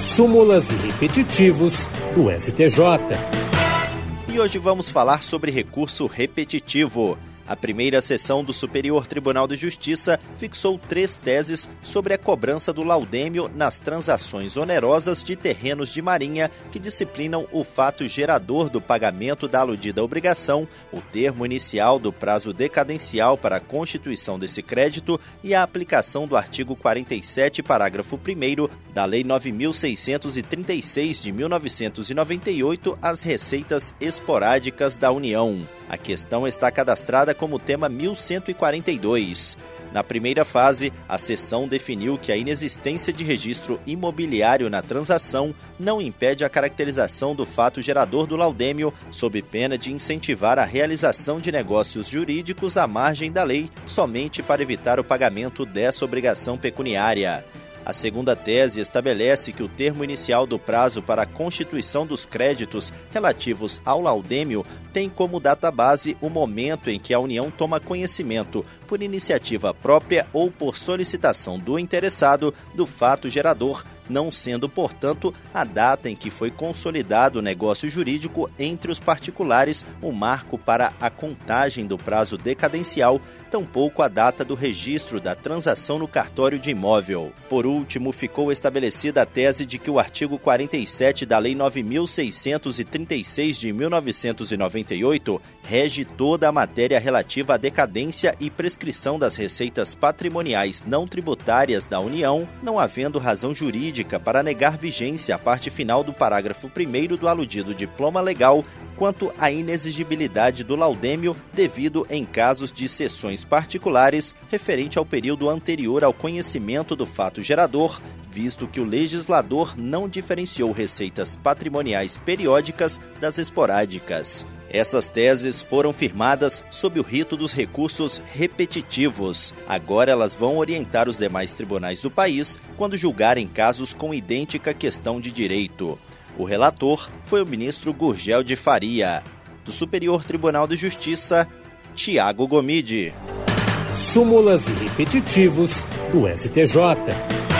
súmulas e repetitivos do STJ. E hoje vamos falar sobre recurso repetitivo. A primeira sessão do Superior Tribunal de Justiça fixou três teses sobre a cobrança do laudêmio nas transações onerosas de terrenos de marinha que disciplinam o fato gerador do pagamento da aludida obrigação, o termo inicial do prazo decadencial para a constituição desse crédito e a aplicação do artigo 47, parágrafo 1 da Lei 9636 de 1998 às receitas esporádicas da União. A questão está cadastrada como tema 1142. Na primeira fase, a sessão definiu que a inexistência de registro imobiliário na transação não impede a caracterização do fato gerador do laudêmio, sob pena de incentivar a realização de negócios jurídicos à margem da lei, somente para evitar o pagamento dessa obrigação pecuniária. A segunda tese estabelece que o termo inicial do prazo para a constituição dos créditos relativos ao laudêmio tem como data base o momento em que a União toma conhecimento, por iniciativa própria ou por solicitação do interessado, do fato gerador não sendo, portanto, a data em que foi consolidado o negócio jurídico entre os particulares o marco para a contagem do prazo decadencial, tampouco a data do registro da transação no cartório de imóvel. Por último, ficou estabelecida a tese de que o artigo 47 da Lei 9636 de 1998 rege toda a matéria relativa à decadência e prescrição das receitas patrimoniais não tributárias da União, não havendo razão jurídica para negar vigência à parte final do parágrafo 1 do aludido diploma legal quanto à inexigibilidade do laudêmio devido em casos de sessões particulares referente ao período anterior ao conhecimento do fato gerador, visto que o legislador não diferenciou receitas patrimoniais periódicas das esporádicas. Essas teses foram firmadas sob o rito dos recursos repetitivos. Agora elas vão orientar os demais tribunais do país quando julgarem casos com idêntica questão de direito. O relator foi o ministro Gurgel de Faria. Do Superior Tribunal de Justiça, Tiago Gomide. Súmulas e repetitivos do STJ.